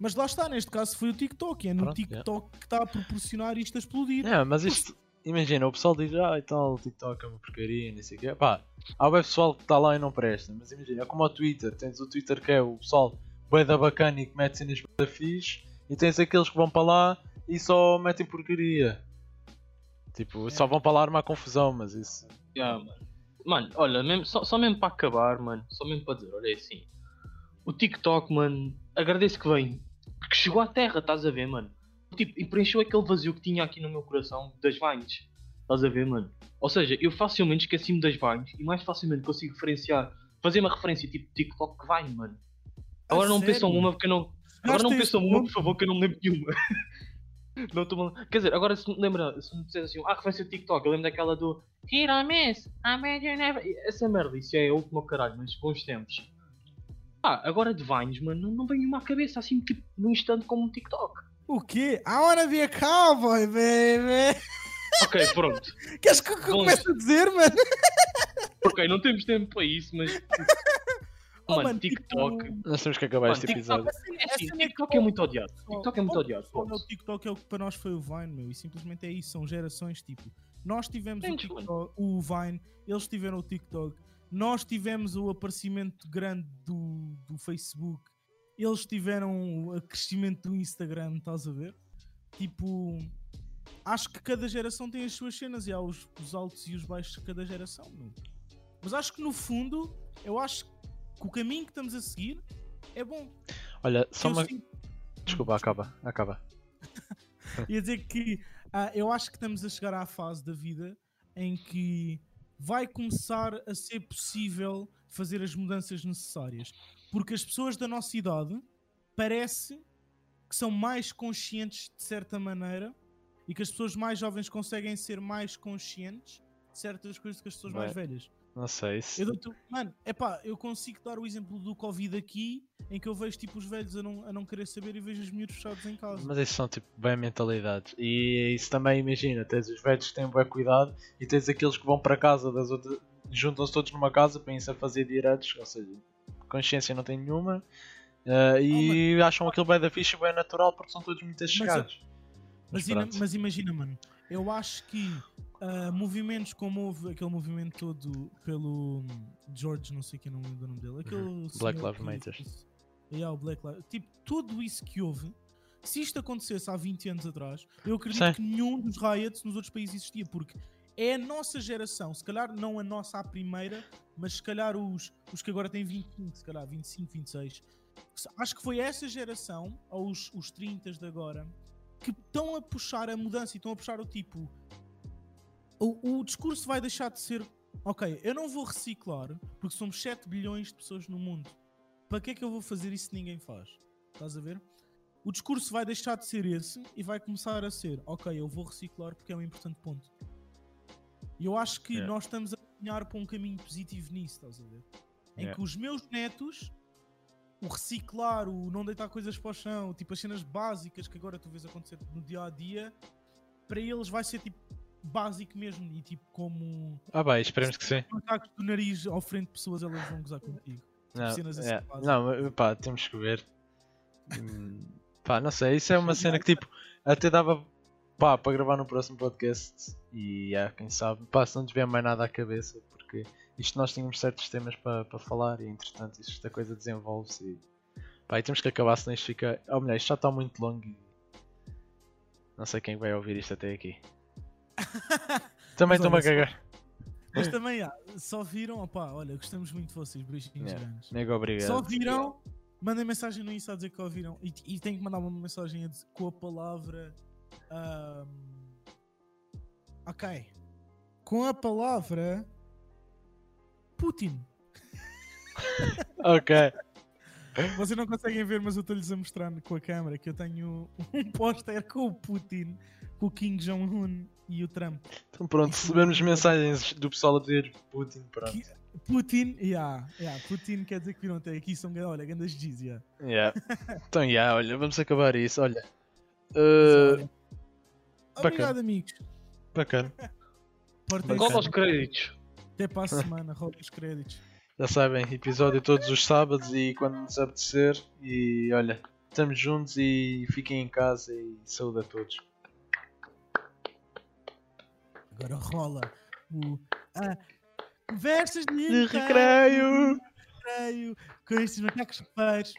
Mas lá está, neste caso foi o TikTok. É no Pronto, TikTok que está a proporcionar isto a explodir. Não, mas isto. Imagina, o pessoal diz, ah e tal, o TikTok é uma porcaria, não sei o quê. Pá, há o pessoal que está lá e não presta, mas imagina, é como o Twitter, tens o Twitter que é o pessoal bué da bacana e que mete cenas bué da fixe, e tens aqueles que vão para lá e só metem porcaria. Tipo, só vão para lá armar confusão, mas isso. Yeah, mano. Mano, olha, mesmo, só, só mesmo para acabar, mano, só mesmo para dizer, olha é assim. O TikTok, mano, agradeço que vem. Porque chegou à terra, estás a ver, mano. Tipo, e preencheu aquele vazio que tinha aqui no meu coração das Vines. Estás a ver, mano? Ou seja, eu facilmente esqueci-me das Vines e mais facilmente consigo referenciar, fazer uma referência tipo TikTok que Vine, mano. Agora não sério? pensam uma porque eu não. Agora não pensam uma, por favor, que eu não me lembro de uma. Não estou mal. Quer dizer, agora se me lembra, se me disseres assim, ah, referência TikTok, eu lembro daquela do Hit or miss, I made you never. Essa merda, isso é último caralho, mas bons tempos. Ah, agora de Vines, mano, não, vem à cabeça assim, tipo, num instante como um TikTok. O quê? I wanna be a cowboy, baby! Ok, pronto. Queres que eu que eu Bom. comece a dizer, mano? Ok, não temos tempo para isso, mas. Oh, mano, TikTok. tipo, Nós temos que acabar Mano, este TikTok- episódio. a cena- É a assim, cena é que TikTok é muito odiado. TikTok é muito odiado. O TikTok é o que para nós foi o Vine, meu, e simplesmente é isso, são gerações tipo. Nós tivemos o, Entendi, TikTok, o Vine, eles tiveram o TikTok, nós tivemos o aparecimento grande do, do Facebook, eles tiveram o crescimento do Instagram, estás a ver? Tipo, acho que cada geração tem as suas cenas e há os, os altos e os baixos de cada geração. Mas acho que no fundo, eu acho que o caminho que estamos a seguir é bom. Olha, só Eu uma. sinto- Desculpa, acaba, acaba. Ia dizer que ah, eu acho que estamos a chegar à fase da vida em que vai começar a ser possível fazer as mudanças necessárias. Porque as pessoas da nossa idade parece que são mais conscientes de certa maneira e que as pessoas mais jovens conseguem ser mais conscientes de certas coisas que as pessoas mais Bem, velhas. Não sei. Isso... Eu dou-te- mano, epá, eu consigo dar o exemplo do Covid aqui, em que eu vejo tipo os velhos a não, a não querer saber e vejo os miúdos fechados em casa. Mas isso são tipo bem mentalidades. E isso também imagina, tens os velhos que têm bem cuidado e tens aqueles que vão para casa das outras. juntam-se todos numa casa irem a fazer diretos, ou seja, consciência não tem nenhuma. eh, e acham aquilo bem da ficha e bem natural porque são todos muito chegados. Mas, Mas mas imagina, mano, eu acho que ah, movimentos como houve aquele movimento todo pelo hum, George, não sei quem não lembro do nome dele, aquele Uhum. Black Lives Matter. Yeah, o Black Lives Tipo, tudo isso que houve, se isto acontecesse há 20 anos atrás, eu acredito Sim. que nenhum dos riots nos outros países existia, porque é a nossa geração, se calhar não a nossa à primeira, mas se calhar os, os que agora têm 25, se calhar 25, 26. Acho que foi essa geração, ou os, os 30 de agora, que estão a puxar a mudança e estão a puxar o tipo. O, o discurso vai deixar de ser. Ok, eu não vou reciclar porque somos 7 bilhões de pessoas no mundo. Para que é que eu vou fazer isso se ninguém faz? Estás a ver? O discurso vai deixar de ser esse e vai começar a ser: ok, eu vou reciclar porque é um importante ponto. E eu acho que Yeah. nós estamos a caminhar para um caminho positivo nisso, estás a ver? Em Yeah. que os meus netos o reciclar, o não deitar coisas para o chão, tipo as cenas básicas que agora tu vês acontecer no dia a dia, para eles vai ser tipo básico mesmo e tipo como Ah, bem, esperemos que sim. macacos do nariz ao frente de pessoas, elas vão gozar contigo. Não, cenas assim é, não, pá, temos que ver. Hum, pá, não sei, isso é uma cena que tipo, até dava pá, para gravar no próximo podcast e é, quem sabe, pá, se não tiver mais nada à cabeça, porque isto nós tínhamos certos temas para para falar e entretanto isto, esta coisa desenvolve-se e pá, e temos que acabar senão isto fica. Ou melhor, isto já está muito longo e não sei quem vai ouvir isto até aqui. Também estou-me a cagar. Mas também há, só viram, opá, olha, gostamos muito de vocês, beijinhos Yeah. grandes. Nego obrigado. Só viram, mandem mensagem no Insta a dizer que ouviram e, e tem que mandar uma mensagem a dizer- com a palavra. ahm, ok. Com a palavra. Putin. Ok. Vocês não conseguem ver, mas eu estou-lhes a mostrar com a câmera que eu tenho um póster com o Putin, com o Kim Jong-un e o Trump. Então pronto, recebemos mensagens do pessoal a dizer Putin, pronto. Que- Putin, yeah, yeah, Putin quer dizer que viram até aqui são, olha, grandes G's, yeah. Yeah. Então, yeah, olha, vamos acabar isso. Olha, Uh. Obrigado, amigos. bacana. Rola os créditos. Até para a semana, rola os créditos. Já sabem, episódio todos os sábados e quando nos apetecer. E olha, estamos juntos e fiquem em casa e saúde a todos. Agora rola o. Ah, conversas de, De recreio! recreio com estes macacos feios.